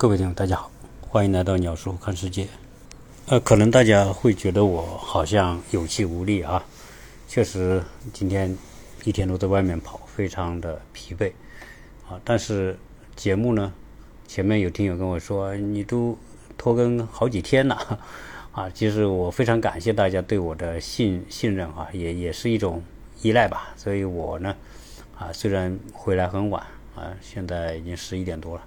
各位听众，大家好，欢迎来到鸟叔看世界。呃，可能大家会觉得我好像有气无力啊，确实今天一天都在外面跑，非常的疲惫啊。但是节目呢，前面有听友跟我说，你都拖更好几天了啊。其实我非常感谢大家对我的信信任啊，也也是一种依赖吧。所以我呢，啊，虽然回来很晚啊，现在已经十一点多了。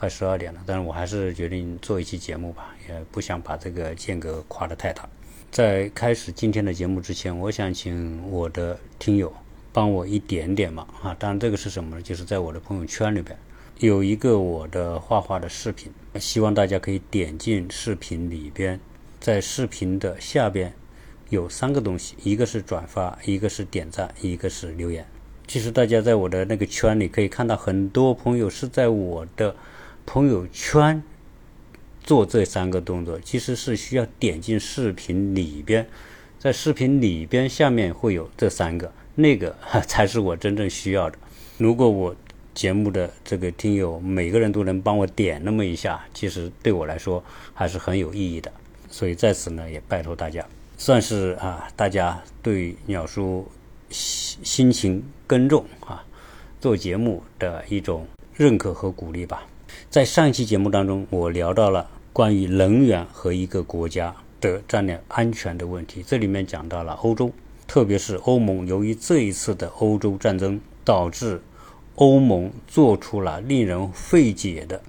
快十二点了，但是我还是决定做一期节目吧，也不想把这个间隔跨得太大。在开始今天的节目之前，我想请我的听友帮我一点点忙啊！当然这个是什么呢？就是在我的朋友圈里边有一个我的画画的视频，希望大家可以点进视频里边，在视频的下边有三个东西，一个是转发，一个是点赞，一个是留言。其实大家在我的那个圈里可以看到，很多朋友是在我的。朋友圈做这三个动作，其实是需要点进视频里边，在视频里边下面会有这三个，那个 才是我真正需要的。如果我节目的这个听友每个人都能帮我点那么一下，其实对我来说还是很有意义的。所以在此呢，也拜托大家，算是啊，大家对鸟叔辛辛勤耕种啊，做节目的一种认可和鼓励吧。在上一期节目当中，我聊到了关于能源和一个国家的战略安全的问题。这里面讲到了欧洲，特别是欧盟，由于这一次的欧洲战争，导致欧盟做出了令人费解的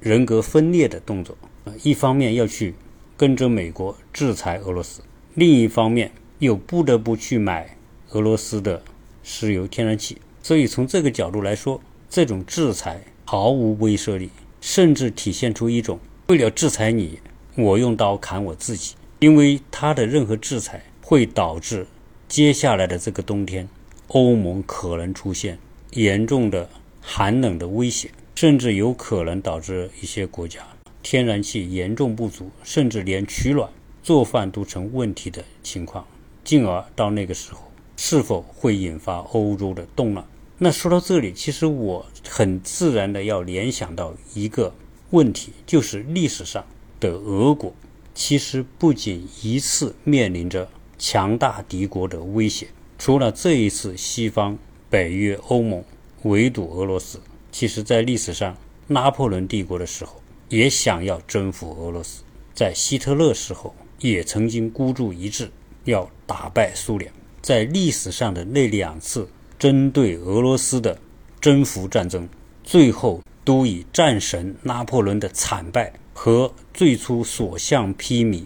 人格分裂的动作。一方面要去跟着美国制裁俄罗斯，另一方面又不得不去买俄罗斯的石油天然气。所以从这个角度来说，这种制裁毫无威慑力。甚至体现出一种为了制裁你，我用刀砍我自己。因为他的任何制裁会导致接下来的这个冬天，欧盟可能出现严重的寒冷的威胁，甚至有可能导致一些国家天然气严重不足，甚至连取暖、做饭都成问题的情况。进而到那个时候，是否会引发欧洲的动乱？那说到这里，其实我很自然的要联想到一个问题，就是历史上的俄国，其实不仅一次面临着强大敌国的威胁，除了这一次西方、北约、欧盟围堵俄罗斯，其实在历史上，拿破仑帝国的时候也想要征服俄罗斯，在希特勒时候也曾经孤注一掷要打败苏联，在历史上的那两次。针对俄罗斯的征服战争，最后都以战神拿破仑的惨败和最初所向披靡、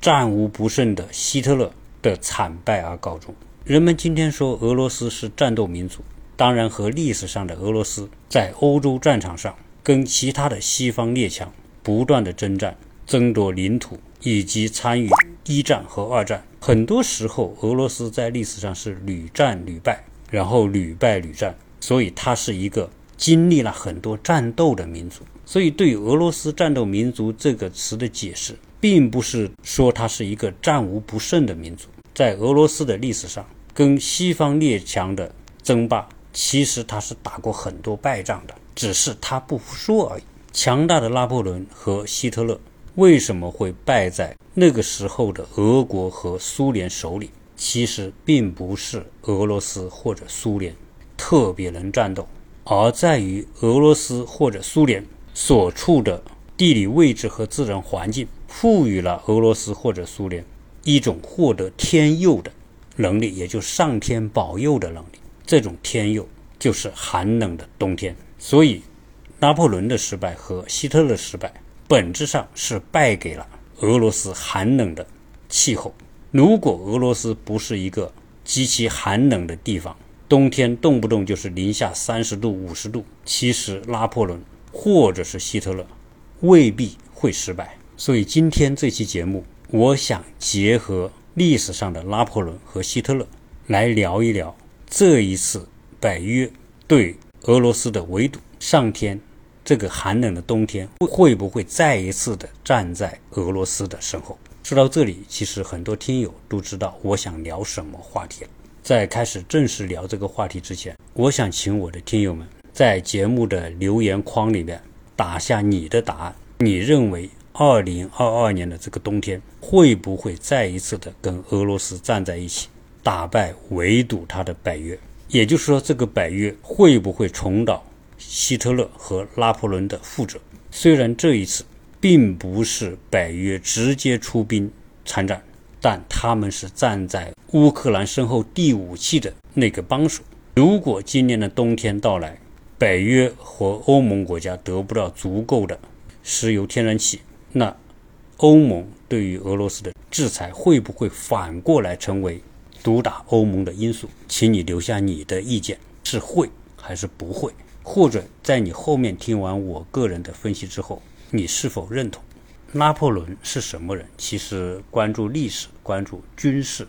战无不胜的希特勒的惨败而告终。人们今天说俄罗斯是战斗民族，当然和历史上的俄罗斯在欧洲战场上跟其他的西方列强不断的征战、争夺领土，以及参与一战和二战，很多时候俄罗斯在历史上是屡战屡败。然后屡败屡战，所以它是一个经历了很多战斗的民族。所以，对俄罗斯“战斗民族”这个词的解释，并不是说它是一个战无不胜的民族。在俄罗斯的历史上，跟西方列强的争霸，其实他是打过很多败仗的，只是他不说而已。强大的拿破仑和希特勒为什么会败在那个时候的俄国和苏联手里？其实并不是俄罗斯或者苏联特别能战斗，而在于俄罗斯或者苏联所处的地理位置和自然环境，赋予了俄罗斯或者苏联一种获得天佑的能力，也就上天保佑的能力。这种天佑就是寒冷的冬天。所以，拿破仑的失败和希特勒失败，本质上是败给了俄罗斯寒冷的气候。如果俄罗斯不是一个极其寒冷的地方，冬天动不动就是零下三十度、五十度，其实拿破仑或者是希特勒未必会失败。所以今天这期节目，我想结合历史上的拿破仑和希特勒来聊一聊这一次北约对俄罗斯的围堵，上天这个寒冷的冬天会不会再一次的站在俄罗斯的身后？说到这里，其实很多听友都知道我想聊什么话题了。在开始正式聊这个话题之前，我想请我的听友们在节目的留言框里面打下你的答案。你认为二零二二年的这个冬天会不会再一次的跟俄罗斯站在一起，打败围堵他的北约？也就是说，这个北约会不会重蹈希特勒和拿破仑的覆辙？虽然这一次并不是北约直接出兵参战，但他们是站在乌克兰身后递武器的那个帮手。如果今年的冬天到来，北约和欧盟国家得不到足够的石油天然气，那欧盟对于俄罗斯的制裁会不会反过来成为？毒打欧盟的因素，请你留下你的意见，是会还是不会？或者在你后面听完我个人的分析之后，你是否认同？拿破仑是什么人？其实关注历史、关注军事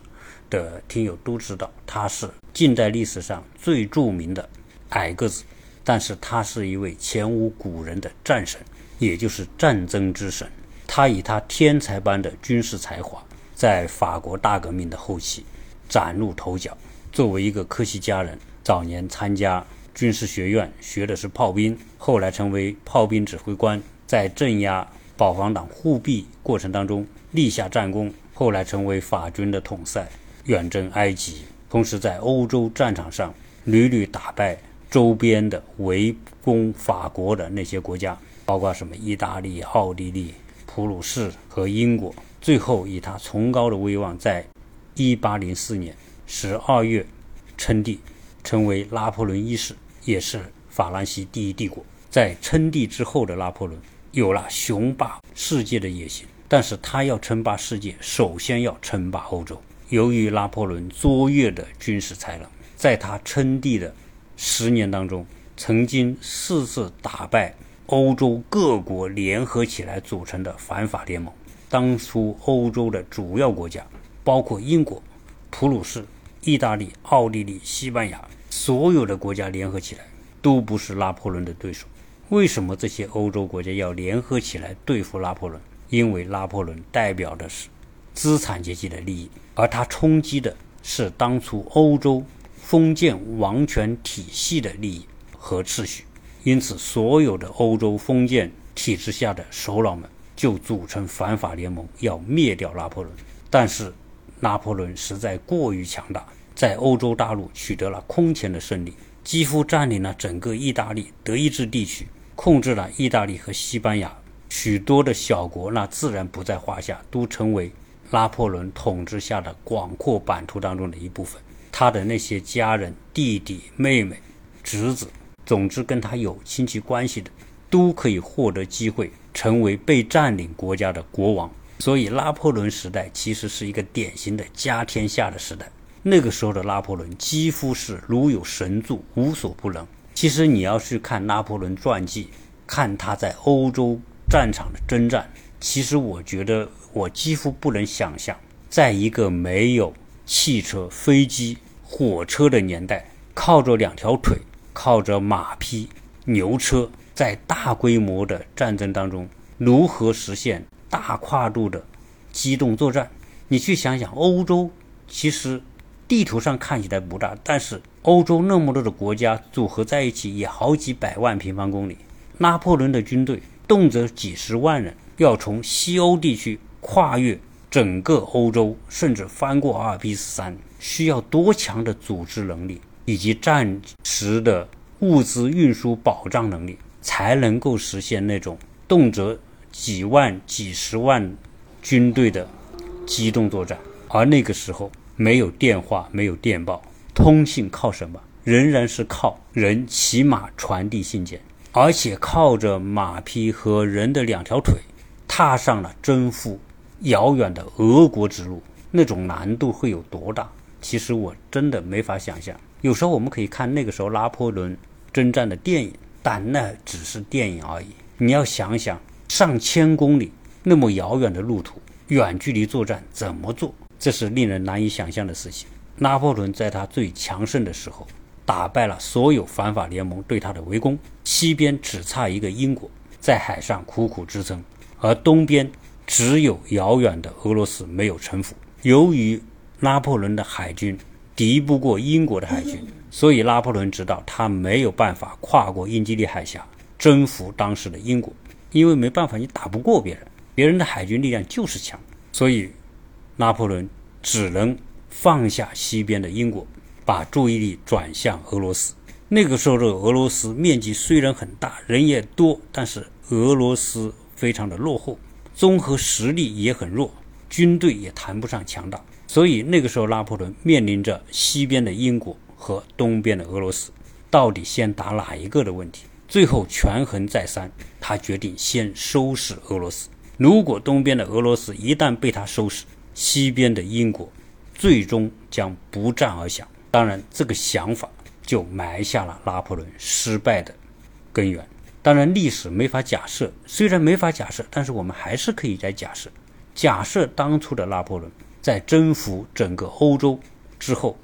的听友都知道，他是近代历史上最著名的矮个子，但是他是一位前无古人的战神，也就是战争之神。他以他天才般的军事才华，在法国大革命的后期。崭露头角。作为一个科西嘉人，早年参加军事学院学的是炮兵，后来成为炮兵指挥官，在镇压保皇党护庇过程当中立下战功，后来成为法军的统帅，远征埃及，同时在欧洲战场上屡屡打败周边的围攻法国的那些国家，包括什么意大利、奥地利、普鲁士和英国，最后以他崇高的威望在。一八零四年十二月，称帝，成为拿破仑一世，也是法兰西第一帝国。在称帝之后的拿破仑，有了雄霸世界的野心，但是他要称霸世界，首先要称霸欧洲。由于拿破仑卓越的军事才能，在他称帝的十年当中，曾经四次打败欧洲各国联合起来组成的反法联盟。当初欧洲的主要国家。包括英国、普鲁士、意大利、奥地利、西班牙，所有的国家联合起来都不是拿破仑的对手。为什么这些欧洲国家要联合起来对付拿破仑？因为拿破仑代表的是资产阶级的利益，而他冲击的是当初欧洲封建王权体系的利益和秩序。因此，所有的欧洲封建体制下的首脑们就组成反法联盟，要灭掉拿破仑。但是，拿破仑实在过于强大，在欧洲大陆取得了空前的胜利，几乎占领了整个意大利、德意志地区，控制了意大利和西班牙许多的小国，那自然不在话下，都成为拿破仑统治下的广阔版图当中的一部分。他的那些家人、弟弟、妹妹、侄子，总之跟他有亲戚关系的，都可以获得机会，成为被占领国家的国王。所以，拿破仑时代其实是一个典型的家天下的时代。那个时候的拿破仑几乎是如有神助，无所不能。其实，你要去看拿破仑传记，看他在欧洲战场的征战，其实我觉得我几乎不能想象，在一个没有汽车、飞机、火车的年代，靠着两条腿，靠着马匹、牛车，在大规模的战争当中，如何实现？大跨度的机动作战，你去想想，欧洲其实地图上看起来不大，但是欧洲那么多的国家组合在一起也好几百万平方公里。拿破仑的军队动辄几十万人，要从西欧地区跨越整个欧洲，甚至翻过阿尔卑斯山，需要多强的组织能力以及战时的物资运输保障能力，才能够实现那种动辄。几万、几十万军队的机动作战，而那个时候没有电话，没有电报，通信靠什么？仍然是靠人骑马传递信件，而且靠着马匹和人的两条腿，踏上了征服遥远的俄国之路。那种难度会有多大？其实我真的没法想象。有时候我们可以看那个时候拿破仑征战的电影，但那只是电影而已。你要想想。上千公里那么遥远的路途，远距离作战怎么做？这是令人难以想象的事情。拿破仑在他最强盛的时候，打败了所有反法联盟对他的围攻，西边只差一个英国在海上苦苦支撑，而东边只有遥远的俄罗斯没有臣服。由于拿破仑的海军敌不过英国的海军，所以拿破仑知道他没有办法跨过英吉利海峡。征服当时的英国，因为没办法，你打不过别人，别人的海军力量就是强，所以拿破仑只能放下西边的英国，把注意力转向俄罗斯。那个时候的俄罗斯面积虽然很大，人也多，但是俄罗斯非常的落后，综合实力也很弱，军队也谈不上强大。所以那个时候，拿破仑面临着西边的英国和东边的俄罗斯，到底先打哪一个的问题。最后权衡再三，他决定先收拾俄罗斯。如果东边的俄罗斯一旦被他收拾，西边的英国最终将不战而降。当然，这个想法就埋下了拿破仑失败的根源。当然，历史没法假设，虽然没法假设，但是我们还是可以来假设。假设当初的拿破仑。在征服整个欧洲之后，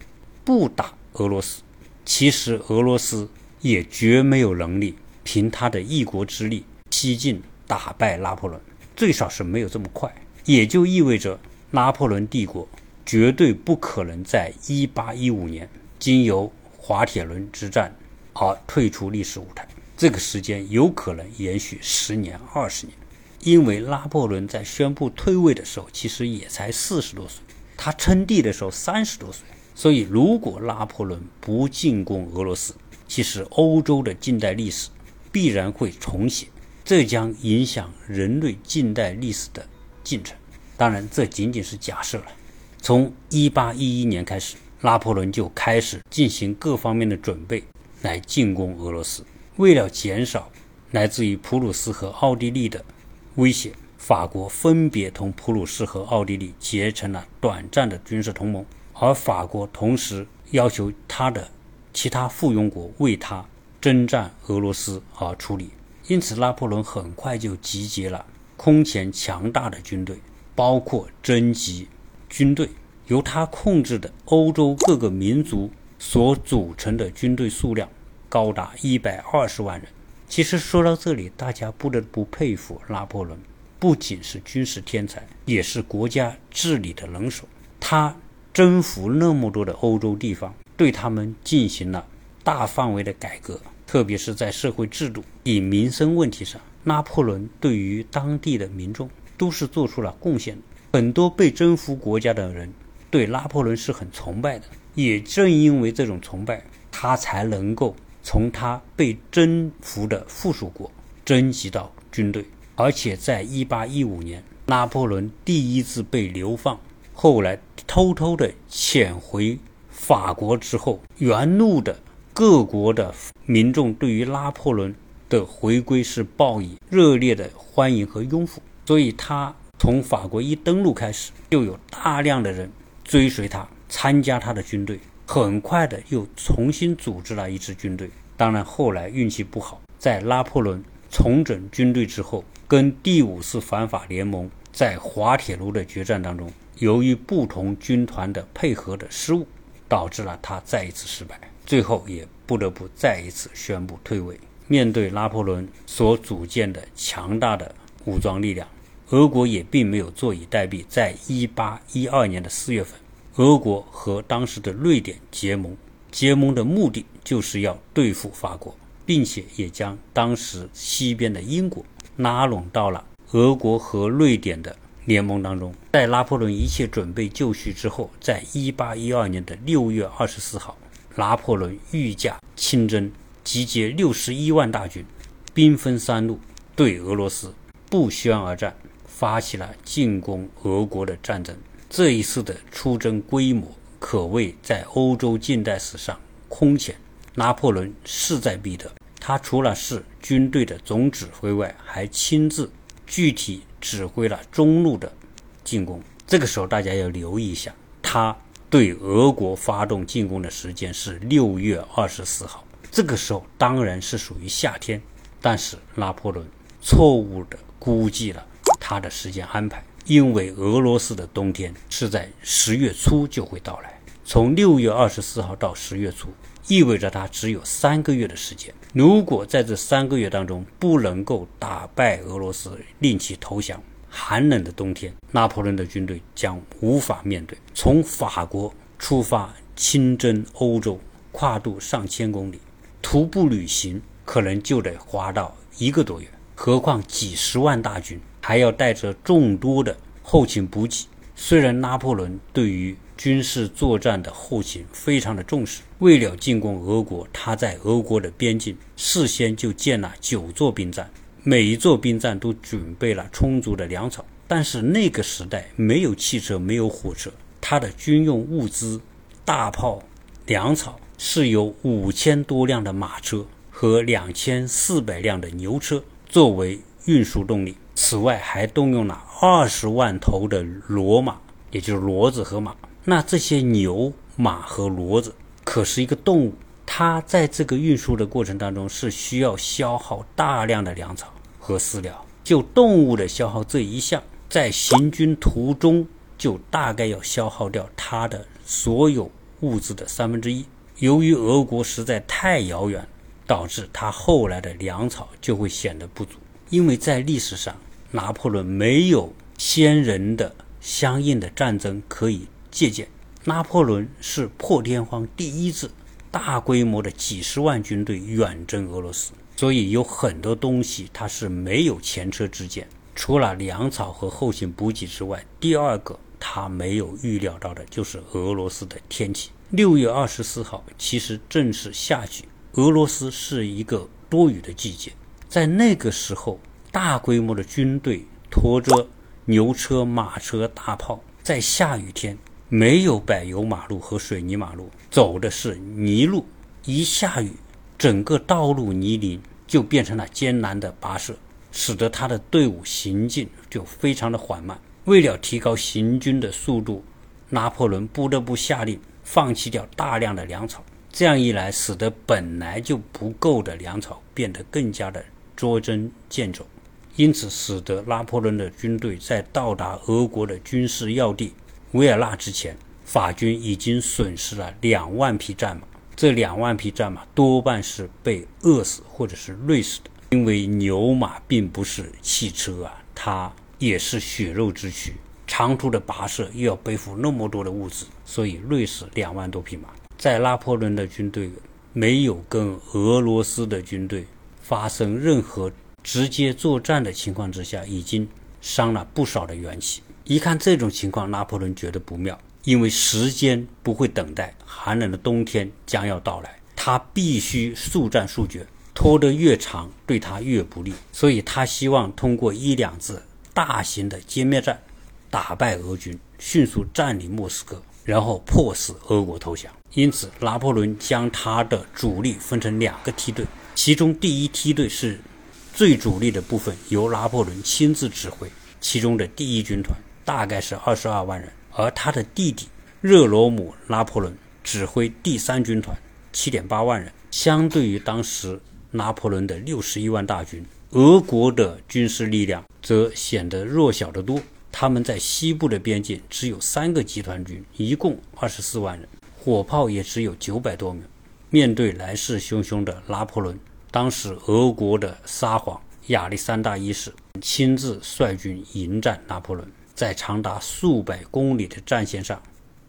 不打俄罗斯，其实俄罗斯也绝没有能力凭他的一国之力西进打败拿破仑，最少是没有这么快。也就意味着拿破仑帝国绝对不可能在1815年经由滑铁卢之战而退出历史舞台，这个时间有可能延续十年、二十年。因为拿破仑在宣布退位的时候，其实也才四十多岁，他称帝的时候三十多岁，所以如果拿破仑不进攻俄罗斯，其实欧洲的近代历史必然会重写，这将影响人类近代历史的进程。当然，这仅仅是假设了。从一八一一年开始，拿破仑就开始进行各方面的准备来进攻俄罗斯。为了减少来自于普鲁士和奥地利的威胁，法国分别同普鲁士和奥地利结成了短暂的军事同盟，而法国同时要求他的其他附庸国为他征战俄罗斯而出力。因此，拿破仑很快就集结了空前强大的军队，包括征集军队，由他控制的欧洲各个民族所组成的军队数量高达一百二十万人。其实说到这里，大家不得不佩服拿破仑，不仅是军事天才，也是国家治理的能手。他征服那么多的欧洲地方，对他们进行了大范围的改革，特别是在社会制度、以民生问题上，拿破仑对于当地的民众都是做出了贡献的。很多被征服国家的人对拿破仑是很崇拜的，也正因为这种崇拜，他才能够。从他被征服的附属国征集到军队，而且在1815年，拿破仑第一次被流放，后来偷偷的潜回法国之后，原路的各国的民众对于拿破仑的回归是报以热烈的欢迎和拥护，所以他从法国一登陆开始，就有大量的人追随他，参加他的军队。很快的又重新组织了一支军队。当然，后来运气不好，在拿破仑重整军队之后，跟第五次反法联盟在滑铁卢的决战当中，由于不同军团的配合的失误，导致了他再一次失败，最后也不得不再一次宣布退位。面对拿破仑所组建的强大的武装力量，俄国也并没有坐以待毙。在一八一二年的四月份。俄国和当时的瑞典结盟，结盟的目的就是要对付法国，并且也将当时西边的英国拉拢到了俄国和瑞典的联盟当中。在拿破仑一切准备就绪之后，在一八一二年的六月二十四号，拿破仑御驾亲征，集结六十一万大军，兵分三路对俄罗斯不宣而战，发起了进攻俄国的战争。这一次的出征规模可谓在欧洲近代史上空前。拿破仑势在必得，他除了是军队的总指挥外，还亲自具体指挥了中路的进攻。这个时候大家要留意一下，他对俄国发动进攻的时间是六月二十四号。这个时候当然是属于夏天，但是拿破仑错误地估计了他的时间安排。因为俄罗斯的冬天是在十月初就会到来，从六月二十四号到十月初，意味着他只有三个月的时间。如果在这三个月当中不能够打败俄罗斯，令其投降，寒冷的冬天，拿破仑的军队将无法面对。从法国出发，亲征欧洲，跨度上千公里，徒步旅行可能就得花到一个多月，何况几十万大军，还要带着众多的后勤补给。虽然拿破仑对于军事作战的后勤非常的重视，为了进攻俄国，他在俄国的边境事先就建了九座兵站，每一座兵站都准备了充足的粮草。但是那个时代没有汽车，没有火车，他的军用物资、大炮、粮草是由五千多辆的马车和两千四百辆的牛车作为运输动力。此外，还动用了二十万头的骡马，也就是骡子和马。那这些牛、马和骡子可是一个动物，它在这个运输的过程当中是需要消耗大量的粮草和饲料。就动物的消耗这一项，在行军途中就大概要消耗掉它的所有物资的三分之一。由于俄国实在太遥远，导致它后来的粮草就会显得不足。因为在历史上，拿破仑没有先人的相应的战争可以借鉴。拿破仑是破天荒第一次大规模的几十万军队远征俄罗斯，所以有很多东西他是没有前车之鉴。除了粮草和后勤补给之外，第二个他没有预料到的就是俄罗斯的天气。六月二十四号其实正是夏季，俄罗斯是一个多雨的季节。在那个时候，大规模的军队拖着牛车、马车、大炮，在下雨天没有柏油马路和水泥马路，走的是泥路。一下雨，整个道路泥泞，就变成了艰难的跋涉，使得他的队伍行进就非常的缓慢。为了提高行军的速度，拿破仑不得不下令放弃掉大量的粮草。这样一来，使得本来就不够的粮草变得更加的。捉针见肘，因此使得拿破仑的军队在到达俄国的军事要地维尔纳之前，法军已经损失了两万匹战马。这两万匹战马多半是被饿死或者是累死的，因为牛马并不是汽车啊，它也是血肉之躯，长途的跋涉又要背负那么多的物资，所以累死两万多匹马。在拿破仑的军队没有跟俄罗斯的军队。发生任何直接作战的情况之下，已经伤了不少的元气。一看这种情况，拿破仑觉得不妙，因为时间不会等待，寒冷的冬天将要到来，他必须速战速决，拖得越长，对他越不利。所以他希望通过一两次大型的歼灭战，打败俄军，迅速占领莫斯科，然后迫使俄国投降。因此，拿破仑将他的主力分成两个梯队。其中第一梯队是最主力的部分，由拿破仑亲自指挥。其中的第一军团大概是二十二万人，而他的弟弟热罗姆·拿破仑指挥第三军团七点八万人。相对于当时拿破仑的六十一万大军，俄国的军事力量则显得弱小得多。他们在西部的边境只有三个集团军，一共二十四万人，火炮也只有九百多门。面对来势汹汹的拿破仑，当时俄国的沙皇亚历山大一世亲自率军迎战拿破仑，在长达数百公里的战线上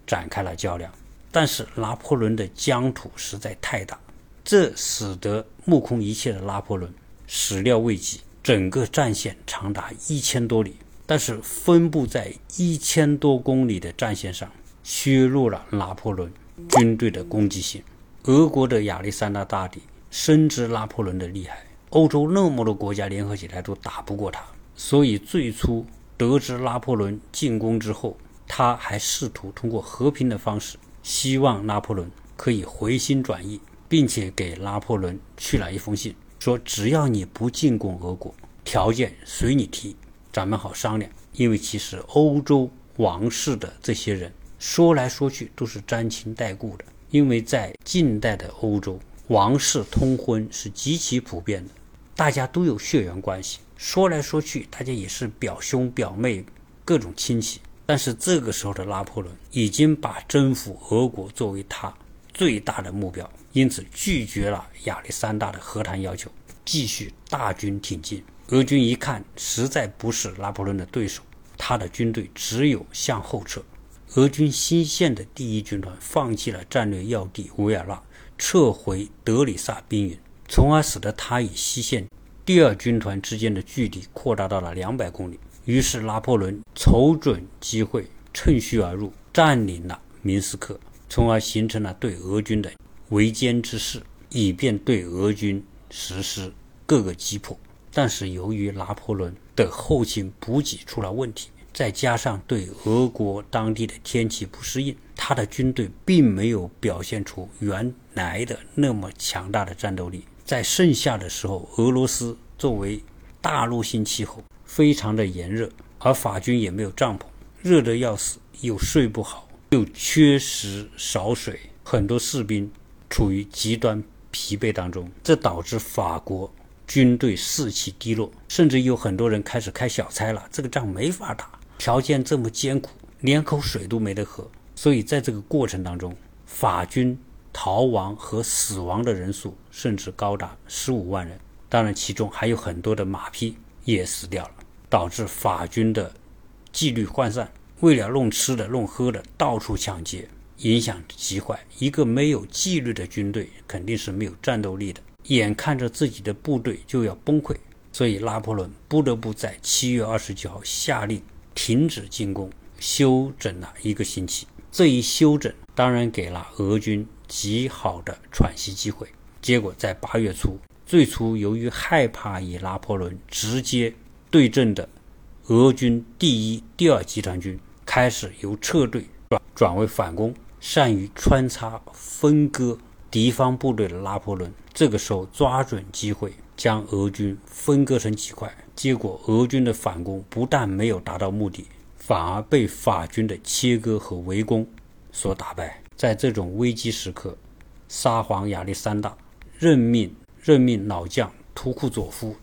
展开了较量。但是拿破仑的疆土实在太大，这使得目空一切的拿破仑始料未及。整个战线长达一千多里，但是分布在一千多公里的战线上，削弱了拿破仑军队的攻击性。俄国的亚历山大大帝深知拿破仑的厉害，欧洲那么多国家联合起来都打不过他，所以最初得知拿破仑进攻之后，他还试图通过和平的方式，希望拿破仑可以回心转意，并且给拿破仑去了一封信，说只要你不进攻俄国，条件随你提，咱们好商量。因为其实欧洲王室的这些人说来说去都是沾亲带故的。因为在近代的欧洲，王室通婚是极其普遍的，大家都有血缘关系，说来说去，大家也是表兄表妹，各种亲戚。但是这个时候的拿破仑已经把征服俄国作为他最大的目标，因此拒绝了亚历山大的和谈要求，继续大军挺进。俄军一看实在不是拿破仑的对手，他的军队只有向后撤。俄军新线的第一军团放弃了战略要地维尔纳，撤回德里萨兵营，从而使得他与西线第二军团之间的距离扩大到了两百公里。于是拿破仑瞅准机会，趁虚而入，占领了明斯克，从而形成了对俄军的围歼之势，以便对俄军实施各个击破。但是由于拿破仑的后勤补给出了问题，再加上对俄国当地的天气不适应，他的军队并没有表现出原来的那么强大的战斗力。在盛夏的时候，俄罗斯作为大陆性气候。非常的炎热，而法军也没有帐篷，热得要死，又睡不好，又缺食少水，很多士兵处于极端疲惫当中，这导致法国军队士气低落，甚至有很多人开始开小差了。这个仗没法打，条件这么艰苦，连口水都没得喝。所以在这个过程当中，法军逃亡和死亡的人数甚至高达十五万人，当然其中还有很多的马匹也死掉了。导致法军的纪律涣散，为了弄吃的、弄喝的，到处抢劫，影响极坏。一个没有纪律的军队肯定是没有战斗力的。眼看着自己的部队就要崩溃，所以拿破仑不得不在七月二十九号下令停止进攻，休整了一个星期。这一休整当然给了俄军极好的喘息机会。结果在八月初，最初由于害怕与拿破仑直接。对阵的俄军第一、第二集团军开始由撤退转转为反攻，善于穿插分割敌方部队的拿破仑，这个时候抓准机会将俄军分割成几块，结果俄军的反攻不但没有达到目的，反而被法军的切割和围攻所打败。在这种危机时刻，沙皇亚历山大任命任命老将图库佐夫。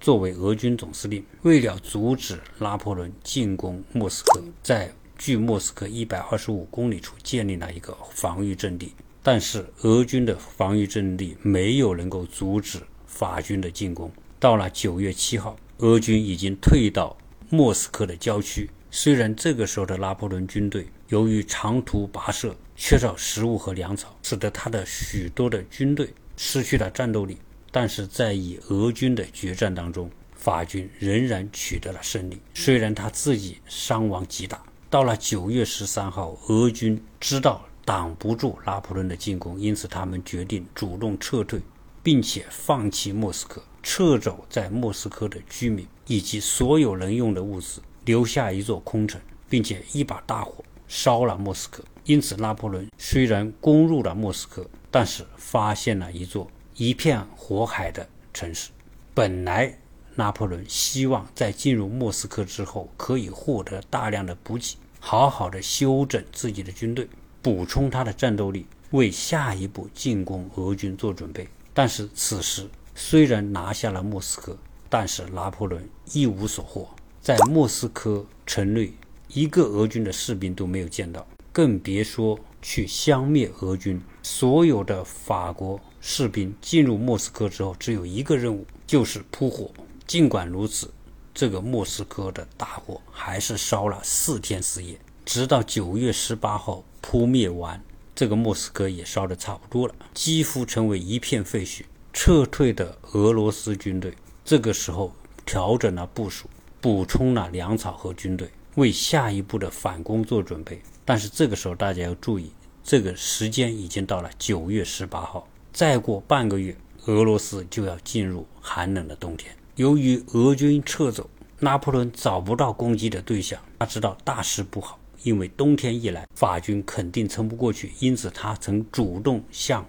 作为俄军总司令，为了阻止拿破仑进攻莫斯科，在距莫斯科一百二十五公里处建立了一个防御阵地。但是，俄军的防御阵地没有能够阻止法军的进攻。到了九月七号，俄军已经退到莫斯科的郊区。虽然这个时候的拿破仑军队由于长途跋涉，缺少食物和粮草，使得他的许多的军队失去了战斗力。但是在与俄军的决战当中，法军仍然取得了胜利。虽然他自己伤亡极大。到了九月十三号，俄军知道挡不住拿破仑的进攻，因此他们决定主动撤退，并且放弃莫斯科，撤走在莫斯科的居民以及所有能用的物资，留下一座空城，并且一把大火烧了莫斯科。因此，拿破仑虽然攻入了莫斯科，但是发现了一座。一片火海的城市。本来拿破仑希望在进入莫斯科之后，可以获得大量的补给，好好的休整自己的军队，补充他的战斗力，为下一步进攻俄军做准备。但是此时虽然拿下了莫斯科，但是拿破仑一无所获，在莫斯科城内一个俄军的士兵都没有见到，更别说去消灭俄军。所有的法国。士兵进入莫斯科之后，只有一个任务，就是扑火。尽管如此，这个莫斯科的大火还是烧了四天四夜，直到九月十八号扑灭完，这个莫斯科也烧得差不多了，几乎成为一片废墟。撤退的俄罗斯军队这个时候调整了部署，补充了粮草和军队，为下一步的反攻做准备。但是这个时候大家要注意，这个时间已经到了九月十八号。再过半个月，俄罗斯就要进入寒冷的冬天。由于俄军撤走，拿破仑找不到攻击的对象，他知道大事不好，因为冬天一来，法军肯定撑不过去。因此，他曾主动向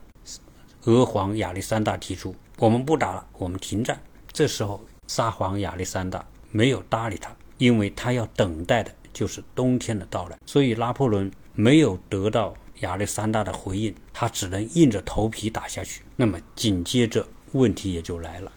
俄皇亚历山大提出：“我们不打了，我们停战。”这时候，沙皇亚历山大没有搭理他，因为他要等待的就是冬天的到来。所以，拿破仑没有得到。亚历山大的回应，他只能硬着头皮打下去。那么紧接着问题也就来了，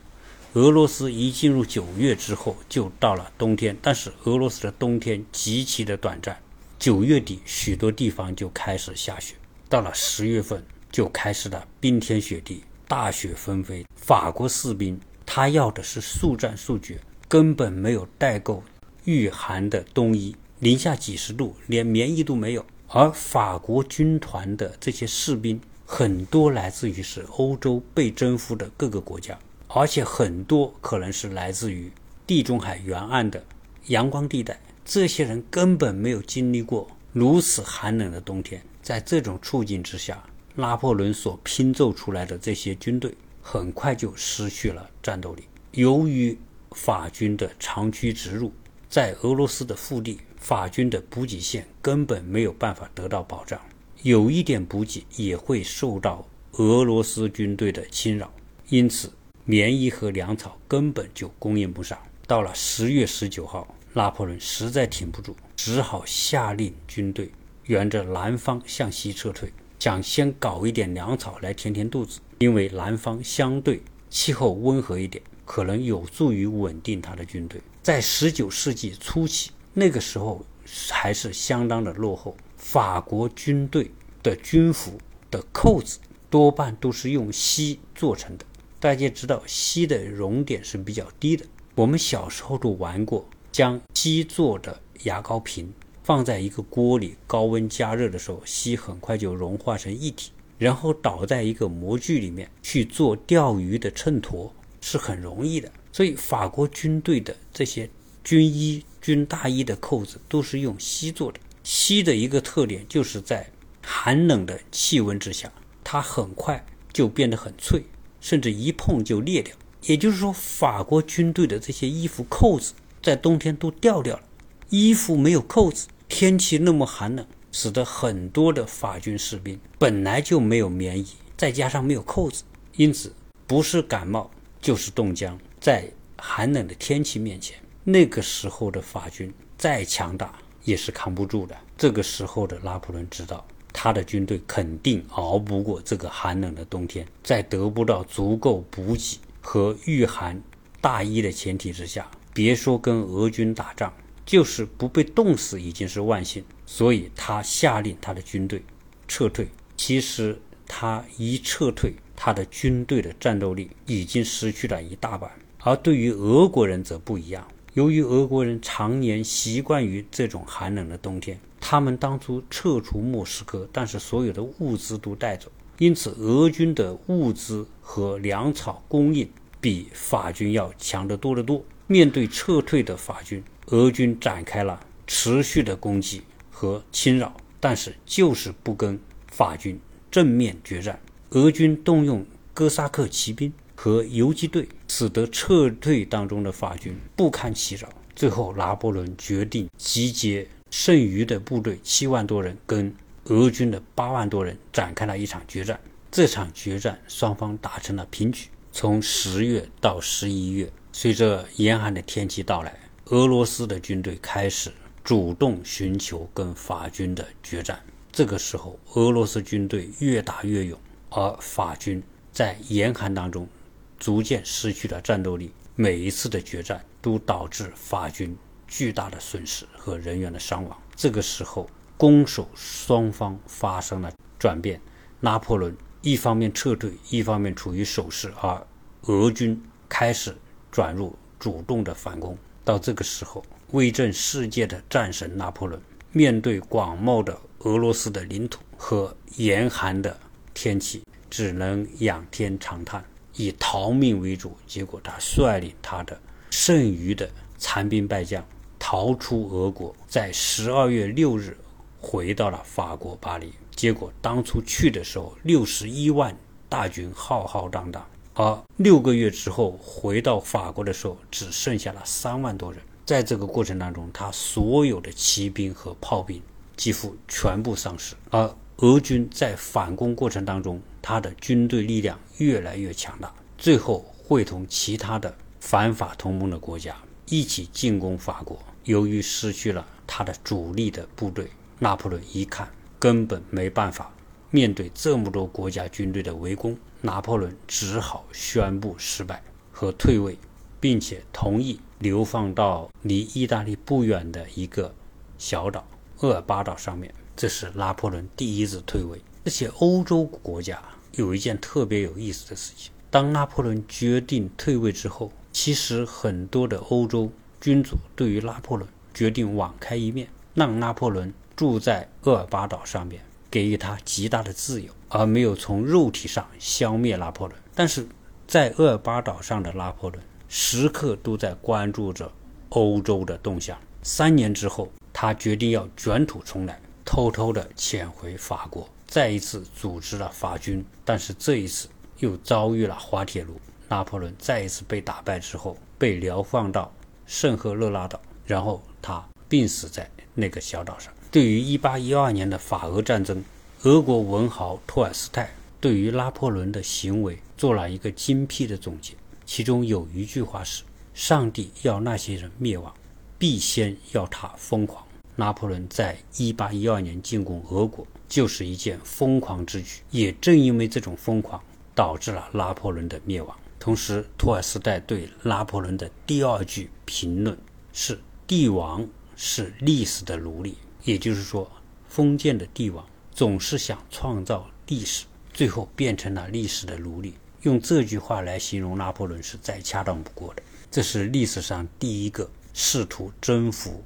俄罗斯一进入九月之后，就到了冬天。但是俄罗斯的冬天极其的短暂，九月底许多地方就开始下雪，到了十月份就开始了冰天雪地，大雪纷飞。法国士兵他要的是速战速决，根本没有带够御寒的冬衣，零下几十度，连棉衣都没有。而法国军团的这些士兵很多来自于是欧洲被征服的各个国家，而且很多可能是来自于地中海沿岸的阳光地带。这些人根本没有经历过如此寒冷的冬天，在这种处境之下，拿破仑所拼凑出来的这些军队很快就失去了战斗力。由于法军的长驱直入，在俄罗斯的腹地，法军的补给线根本没有办法得到保障，有一点补给也会受到俄罗斯军队的侵扰，因此棉衣和粮草根本就供应不上。到了十月十九号。拿破仑实在挺不住，只好下令军队沿着南方向西撤退，想先搞一点粮草来填填肚子。因为南方相对气候温和一点，可能有助于稳定他的军队。在19世纪初期，那个时候还是相当的落后。法国军队的军服的扣子多半都是用锡做成的。大家知道，锡的熔点是比较低的。我们小时候都玩过。将锡做的牙膏瓶放在一个锅里，高温加热的时候，锡很快就融化成一体，然后倒在一个模具里面去做钓鱼的秤砣是很容易的。所以法国军队的这些军衣、军大衣的扣子都是用锡做的。锡的一个特点就是在寒冷的气温之下，它很快就变得很脆，甚至一碰就裂掉。也就是说，法国军队的这些衣服扣子。在冬天都掉掉了，衣服没有扣子，天气那么寒冷，使得很多的法军士兵本来就没有棉衣，再加上没有扣子，因此不是感冒就是冻僵。在寒冷的天气面前，那个时候的法军再强大也是扛不住的。这个时候的拿破仑知道，他的军队肯定熬不过这个寒冷的冬天，在得不到足够补给和御寒大衣的前提之下。别说跟俄军打仗，就是不被冻死已经是万幸。所以他下令他的军队撤退。其实他一撤退，他的军队的战斗力已经失去了一大半。而对于俄国人则不一样，由于俄国人常年习惯于这种寒冷的冬天，他们当初撤出莫斯科，但是所有的物资都带走，因此俄军的物资和粮草供应比法军要强得多得多。面对撤退的法军，俄军展开了持续的攻击和侵扰，但是就是不跟法军正面决战。俄军动用哥萨克骑兵和游击队，使得撤退当中的法军不堪其扰。最后，拿破仑决定集结剩余的部队七万多人，跟俄军的八万多人展开了一场决战。这场决战双方打成了平局。从十月到十一月。随着严寒的天气到来，俄罗斯的军队开始主动寻求跟法军的决战。这个时候，俄罗斯军队越打越勇，而法军在严寒当中逐渐失去了战斗力。每一次的决战都导致法军巨大的损失和人员的伤亡。这个时候，攻守双方发生了转变。拿破仑一方面撤退，一方面处于守势，而俄军开始。转入主动的反攻。到这个时候，威震世界的战神拿破仑，面对广袤的俄罗斯的领土和严寒的天气，只能仰天长叹，以逃命为主。结果，他率领他的剩余的残兵败将逃出俄国，在十二月六日回到了法国巴黎。结果，当初去的时候，六十一万大军浩浩荡荡。而六个月之后回到法国的时候，只剩下了三万多人。在这个过程当中，他所有的骑兵和炮兵几乎全部丧失。而俄军在反攻过程当中，他的军队力量越来越强大，最后会同其他的反法同盟的国家一起进攻法国。由于失去了他的主力的部队，拿破仑一看根本没办法面对这么多国家军队的围攻。拿破仑只好宣布失败和退位，并且同意流放到离意大利不远的一个小岛——厄尔巴岛上面。这是拿破仑第一次退位。这些欧洲国家有一件特别有意思的事情：当拿破仑决定退位之后，其实很多的欧洲君主对于拿破仑决定网开一面，让拿破仑住在厄尔巴岛上面。给予他极大的自由，而没有从肉体上消灭拿破仑。但是在厄尔巴岛上的拿破仑时刻都在关注着欧洲的动向。三年之后，他决定要卷土重来，偷偷地潜回法国，再一次组织了法军。但是这一次又遭遇了滑铁卢，拿破仑再一次被打败之后，被流放到圣赫勒拉岛，然后他病死在那个小岛上。对于1812年的法俄战争，俄国文豪托尔斯泰对于拿破仑的行为做了一个精辟的总结，其中有一句话是：“上帝要那些人灭亡。”必先要他疯狂。拿破仑在1812年进攻俄国，就是一件疯狂之举。也正因为这种疯狂，导致了拿破仑的灭亡。同时，托尔斯泰对拿破仑的第二句评论是：“帝王是历史的奴隶。”也就是说，封建的帝王总是想创造历史，最后变成了历史的奴隶。用这句话来形容拿破仑是再恰当不过的。这是历史上第一个。试图征服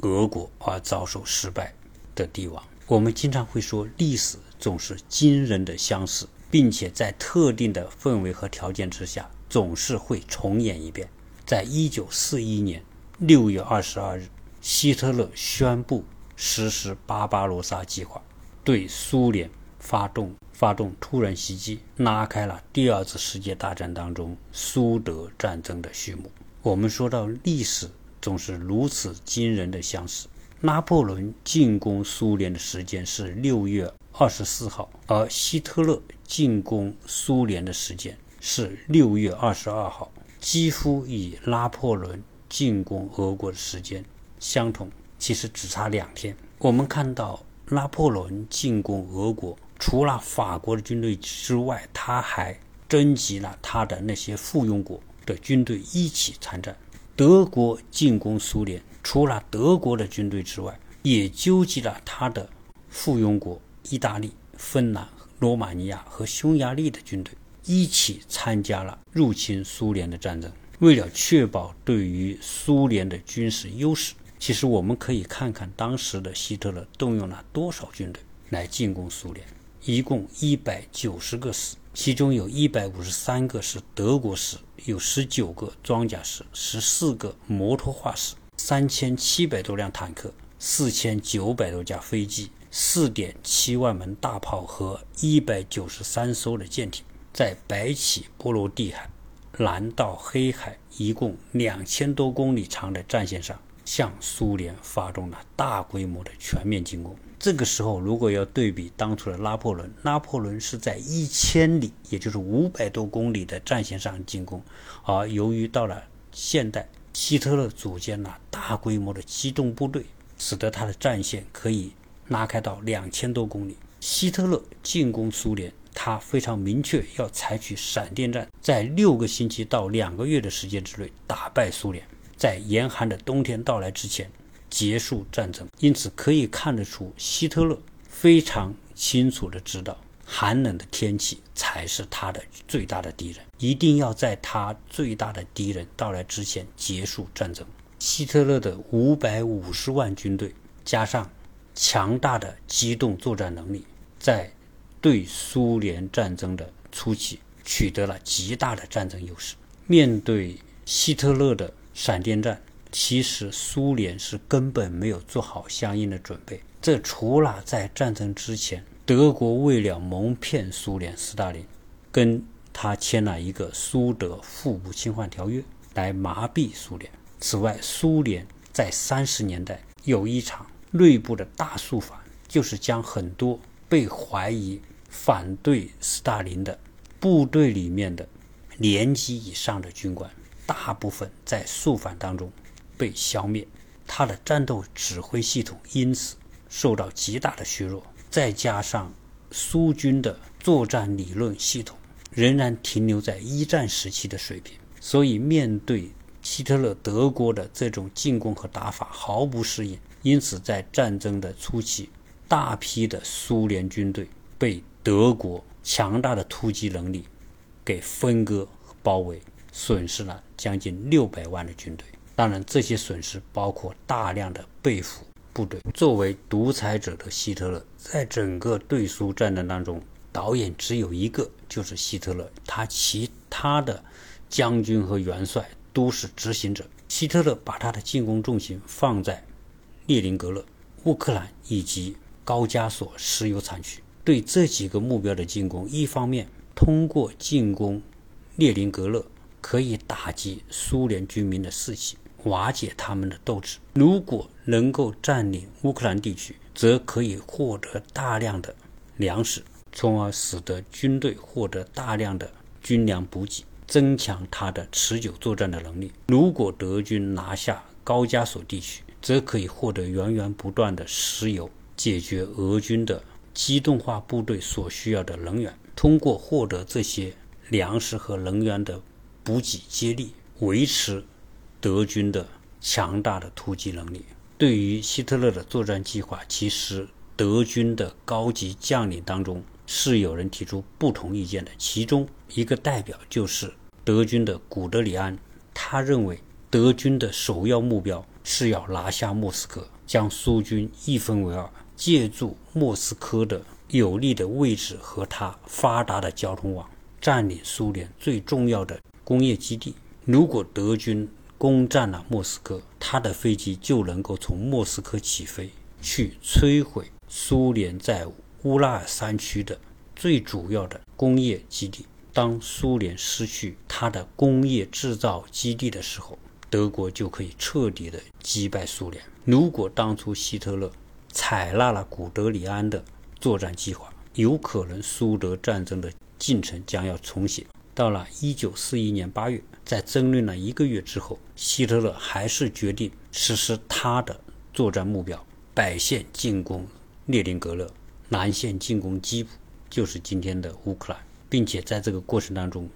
俄国而遭受失败的帝王，我们经常会说，历史总是惊人的相似，并且在特定的氛围和条件之下，总是会重演一遍。在一九四一年六月二十二日，希特勒宣布实施巴巴罗萨计划，对苏联发动发动突然袭击，拉开了第二次世界大战当中苏德战争的序幕。我们说到历史。总是如此惊人的相似。拿破仑进攻苏联的时间是六月二十四号，而希特勒进攻苏联的时间是六月二十二号，几乎与拿破仑进攻俄国的时间相同，其实只差两天。我们看到拿破仑进攻俄国，除了法国的军队之外，他还征集了他的那些附庸国的军队一起参战。德国进攻苏联，除了德国的军队之外，也纠集了他的附庸国意大利、芬兰、罗马尼亚和匈牙利的军队，一起参加了入侵苏联的战争。为了确保对于苏联的军事优势，其实我们可以看看当时的希特勒动用了多少军队来进攻苏联，一共一百九十个师。其中有一百五十三个是德国师，有十九个装甲师，十四个摩托化师，三千七百多辆坦克，四千九百多架飞机，四点七万门大炮和一百九十三艘的舰艇，在白起波罗的海南到黑海一共两千多公里长的战线上，向苏联发动了大规模的全面进攻。这个时候，如果要对比当初的拿破仑，拿破仑是在一千里，也就是五百多公里的战线上进攻，而由于到了现代，希特勒组建了大规模的机动部队，使得他的战线可以拉开到两千多公里。希特勒进攻苏联，他非常明确要采取闪电战，在六个星期到两个月的时间之内打败苏联，在严寒的冬天到来之前。结束战争，因此可以看得出，希特勒非常清楚地知道，寒冷的天气才是他的最大的敌人，一定要在他最大的敌人到来之前结束战争。希特勒的五百五十万军队加上强大的机动作战能力，在对苏联战争的初期取得了极大的战争优势。面对希特勒的闪电战。其实苏联是根本没有做好相应的准备。这除了在战争之前，德国为了蒙骗苏联斯大林，跟他签了一个苏德互不侵犯条约，来麻痹苏联。此外，苏联在三十年代有一场内部的大肃反，就是将很多被怀疑反对斯大林的部队里面的年级以上的军官，大部分在肃反当中。被消灭，他的战斗指挥系统因此受到极大的削弱。再加上苏军的作战理论系统仍然停留在一战时期的水平，所以面对希特勒德国的这种进攻和打法毫不适应。因此，在战争的初期，大批的苏联军队被德国强大的突击能力给分割包围，损失了将近六百万的军队。当然，这些损失包括大量的被俘部队。作为独裁者的希特勒，在整个对苏战争当中，导演只有一个，就是希特勒。他其他的将军和元帅都是执行者。希特勒把他的进攻重心放在列宁格勒、乌克兰以及高加索石油产区。对这几个目标的进攻，一方面通过进攻列宁格勒，可以打击苏联军民的士气，瓦解他们的斗志；如果能够占领乌克兰地区，则可以获得大量的粮食，从而使得军队获得大量的军粮补给，增强他的持久作战的能力。如果德军拿下高加索地区，则可以获得源源不断的石油，解决俄军的。机动化部队所需要的能源，通过获得这些粮食和能源的补给接力，维持德军的强大的突击能力。对于希特勒的作战计划，其实德军的高级将领当中是有人提出不同意见的。其中一个代表就是德军的古德里安，他认为德军的首要目标是要拿下莫斯科，将苏军一分为二。借助莫斯科的有利的位置和它发达的交通网，占领苏联最重要的工业基地。如果德军攻占了莫斯科，他的飞机就能够从莫斯科起飞，去摧毁苏联在乌拉尔山区的最主要的工业基地。当苏联失去它的工业制造基地的时候，德国就可以彻底的击败苏联。如果当初希特勒，采纳了古德里安的作战计划，有可能苏德战争的进程将要重写。到了1941年8月，在争论了一个月之后，希特勒还是决定实施他的作战目标：北线进攻列宁格勒，南线进攻基辅，就是今天的乌克兰，并且在这个过程当中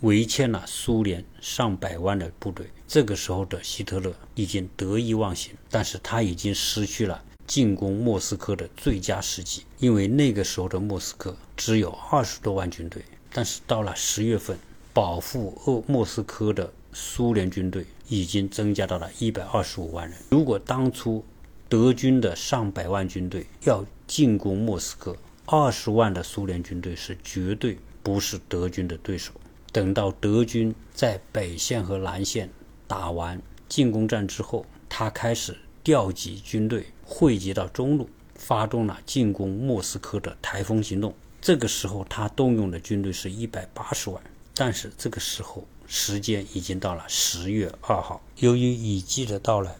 围歼了苏联上百万的部队。这个时候的希特勒已经得意忘形，但是他已经失去了。进攻莫斯科的最佳时机，因为那个时候的莫斯科只有二十多万军队，但是到了十月份，保护鄂莫斯科的苏联军队已经增加到了一百二十五万人。如果当初德军的上百万军队要进攻莫斯科，二十万的苏联军队是绝对不是德军的对手。等到德军在北线和南线打完进攻战之后，他开始调集军队。汇集到中路，发动了进攻莫斯科的台风行动。这个时候，他动用的军队是一百八十万。但是这个时候，时间已经到了十月二号。由于雨季的到来，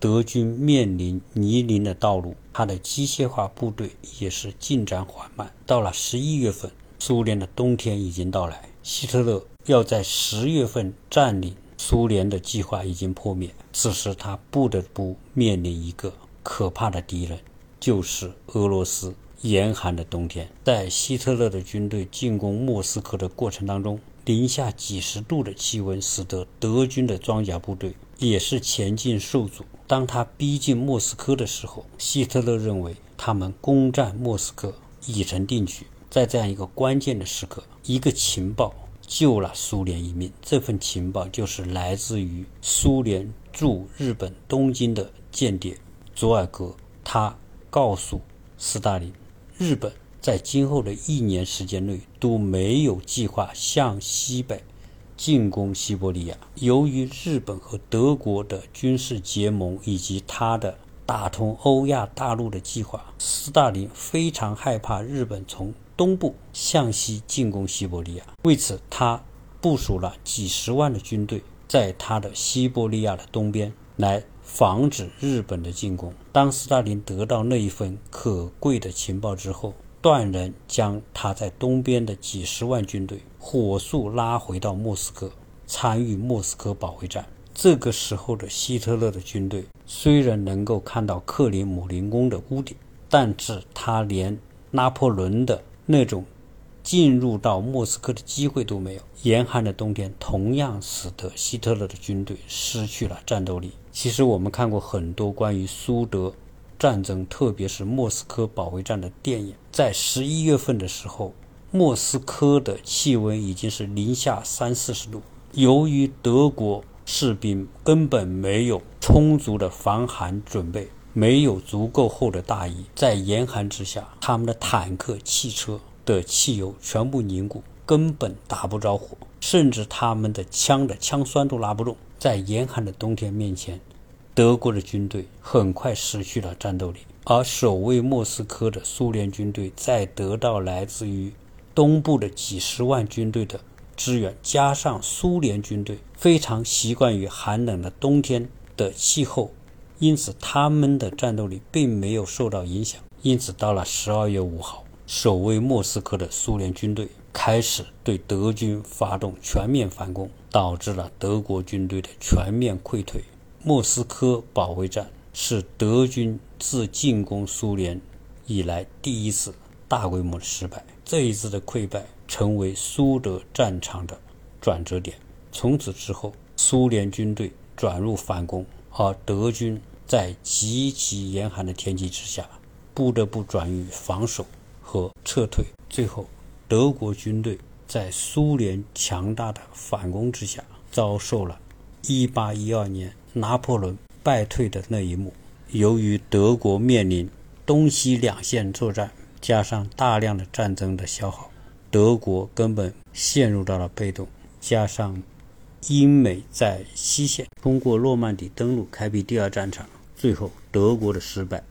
德军面临泥泞的道路，他的机械化部队也是进展缓慢。到了十一月份，苏联的冬天已经到来。希特勒要在十月份占领苏联的计划已经破灭。此时，他不得不面临一个。可怕的敌人就是俄罗斯。严寒的冬天，在希特勒的军队进攻莫斯科的过程当中，零下几十度的气温使得德军的装甲部队也是前进受阻。当他逼近莫斯科的时候，希特勒认为他们攻占莫斯科已成定局。在这样一个关键的时刻，一个情报救了苏联一命。这份情报就是来自于苏联驻日本东京的间谍。佐尔格他告诉斯大林，日本在今后的一年时间内都没有计划向西北进攻西伯利亚。由于日本和德国的军事结盟以及他的打通欧亚大陆的计划，斯大林非常害怕日本从东部向西进攻西伯利亚。为此，他部署了几十万的军队在他的西伯利亚的东边来。防止日本的进攻。当斯大林得到那一份可贵的情报之后，断然将他在东边的几十万军队火速拉回到莫斯科，参与莫斯科保卫战。这个时候的希特勒的军队虽然能够看到克里姆林宫的屋顶，但是他连拿破仑的那种。进入到莫斯科的机会都没有。严寒的冬天同样使得希特勒的军队失去了战斗力。其实我们看过很多关于苏德战争，特别是莫斯科保卫战的电影。在十一月份的时候，莫斯科的气温已经是零下三四十度。由于德国士兵根本没有充足的防寒准备，没有足够厚的大衣，在严寒之下，他们的坦克、汽车。的汽油全部凝固，根本打不着火，甚至他们的枪的枪栓都拉不动。在严寒的冬天面前，德国的军队很快失去了战斗力，而守卫莫斯科的苏联军队在得到来自于东部的几十万军队的支援，加上苏联军队非常习惯于寒冷的冬天的气候，因此他们的战斗力并没有受到影响。因此，到了十二月五号，守卫莫斯科的苏联军队开始对德军发动全面反攻。导致了德国军队的全面溃退。莫斯科保卫战是德军自进攻苏联以来第一次大规模的失败。这一次的溃败成为苏德战场的转折点。从此之后，苏联军队转入反攻，而德军在极其严寒的天气之下，不得不转于防守和撤退。最后，德国军队。在苏联强大的反攻之下，遭受了1812年拿破仑败退的那一幕。由于德国面临东西两线作战，加上大量的战争的消耗，德国根本陷入到了被动。加上英美在西线通过诺曼底登陆开辟第二战场，最后德国的失败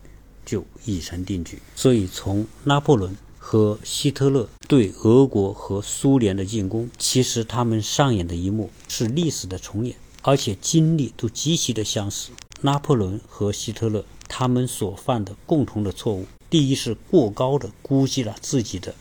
就已成定局。所以从拿破仑。和希特勒对俄国和苏联的进攻，其实他们上演的一幕是历史的重演，而且经历都极其的相似。拿破仑和希特勒他们所犯的共同的错误，第一是过高的估计了自己的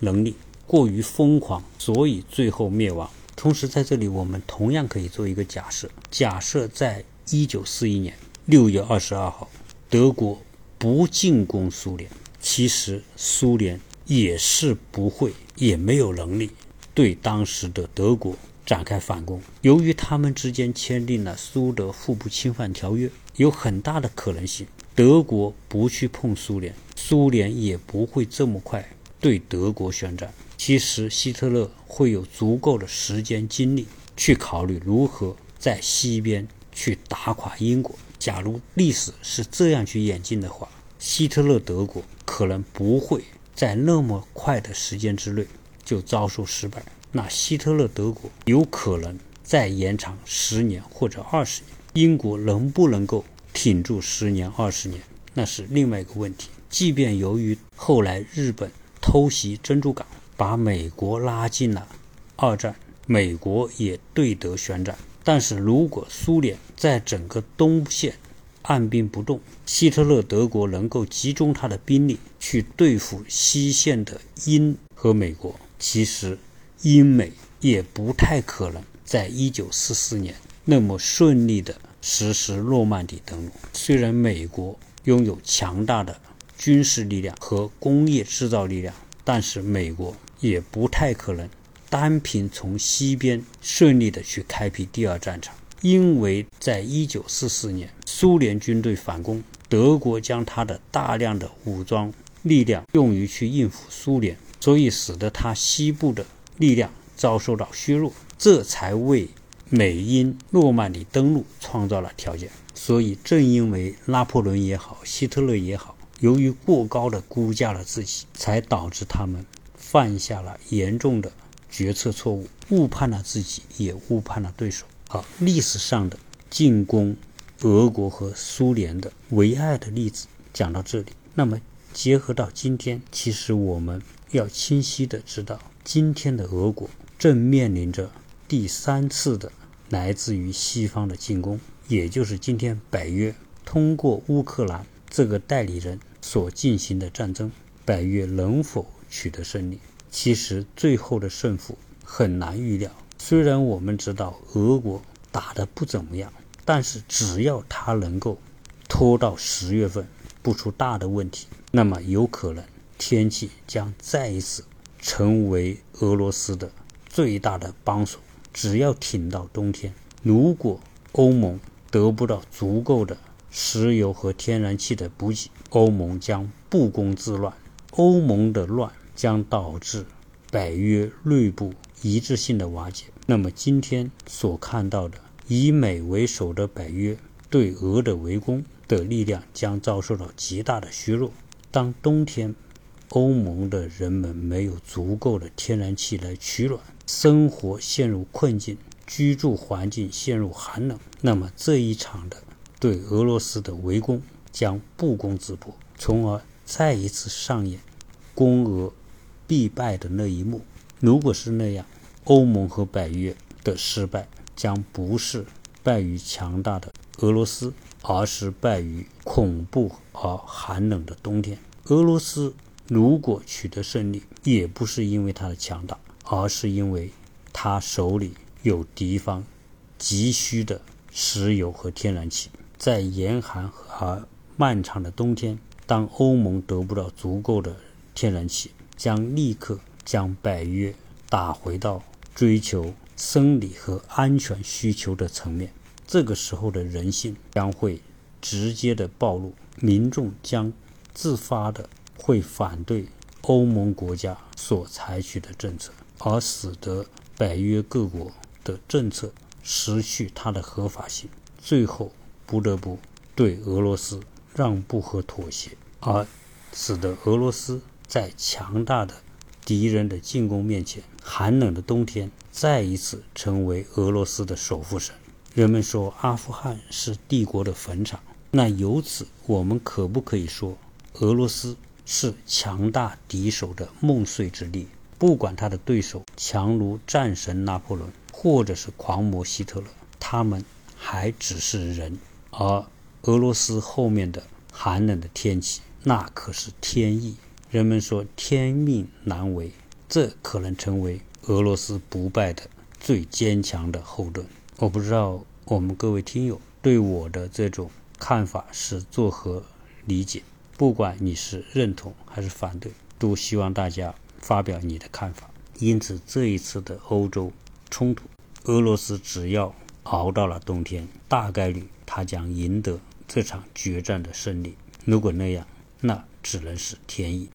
能力，过于疯狂，所以最后灭亡。同时，在这里我们同样可以做一个假设：假设在一九四一年六月二十二号，德国不进攻苏联。其实苏联也是不会，也没有能力对当时的德国展开反攻。由于他们之间签订了苏德互不侵犯条约，有很大的可能性，德国不去碰苏联，苏联也不会这么快对德国宣战。其实希特勒会有足够的时间精力去考虑如何在西边去打垮英国。假如历史是这样去演进的话。希特勒德国可能不会在那么快的时间之内就遭受失败，那希特勒德国有可能再延长十年或者二十年。英国能不能够挺住十年二十年，那是另外一个问题。即便由于后来日本偷袭珍珠港，把美国拉进了二战，美国也对德宣战，但是如果苏联在整个东线，按兵不动，希特勒德国能够集中他的兵力去对付西线的英和美国。其实，英美也不太可能在一九四四年那么顺利地实施诺曼底登陆。虽然美国拥有强大的军事力量和工业制造力量，但是美国也不太可能单凭从西边顺利地去开辟第二战场。因为在一九四四年，苏联军队反攻，德国将他的大量的武装力量用于去应付苏联，所以使得他西部的力量遭受到削弱，这才为美英诺曼底登陆创造了条件。所以，正因为拿破仑也好，希特勒也好，由于过高的估价了自己，才导致他们犯下了严重的决策错误，误判了自己，也误判了对手。好，历史上的进攻俄国和苏联的唯爱的例子讲到这里。那么结合到今天，其实我们要清晰的知道，今天的俄国正面临着第三次的来自于西方的进攻，也就是今天北约通过乌克兰这个代理人所进行的战争，北约能否取得胜利？其实最后的胜负很难预料。虽然我们知道俄国打得不怎么样，但是只要他能够拖到十月份不出大的问题，那么有可能天气将再一次成为俄罗斯的最大的帮手。只要挺到冬天，如果欧盟得不到足够的石油和天然气的补给，欧盟将不攻自乱。欧盟的乱将导致北约内部一致性的瓦解。那么今天所看到的以美为首的北约对俄的围攻的力量将遭受到极大的削弱。当冬天欧盟的人们没有足够的天然气来取暖，生活陷入困境，居住环境陷入寒冷，那么这一场的对俄罗斯的围攻将不攻自破，从而再一次上演攻俄必败的那一幕。如果是那样，欧盟和北约的失败将不是败于强大的俄罗斯，而是败于恐怖而寒冷的冬天。俄罗斯如果取得胜利，也不是因为它的强大，而是因为它手里有敌方急需的石油和天然气。在严寒和漫长的冬天，当欧盟得不到足够的天然气，将立刻将北约打回到追求生理和安全需求的层面。这个时候的人性将会直接的暴露，民众将。自发的会反对欧盟国家所采取的政策，而使得北约各国的政策失去它的合法性，最后不得不对俄罗斯让步和妥协，而使得俄罗斯在强大的敌人的进攻面前，寒冷的冬天再一次成为俄罗斯的守护神。人们说阿富汗是帝国的坟场，那由此我们可不可以说？俄罗斯是强大敌手的梦碎之地，不管他的对手强如战神拿破仑，或者是狂魔希特勒，他们还只是人。而俄罗斯后面的寒冷的天气，那可是天意。人们说天命难违，这可能成为俄罗斯不败的最坚强的后盾。我不知道我们各位听友对我的这种看法是作何理解。不管你是认同还是反对，都希望大家发表你的看法。因此，这一次的欧洲冲突，俄罗斯只要熬到了冬天，大概率他将赢得这场决战的胜利。如果那样，那只能是天意。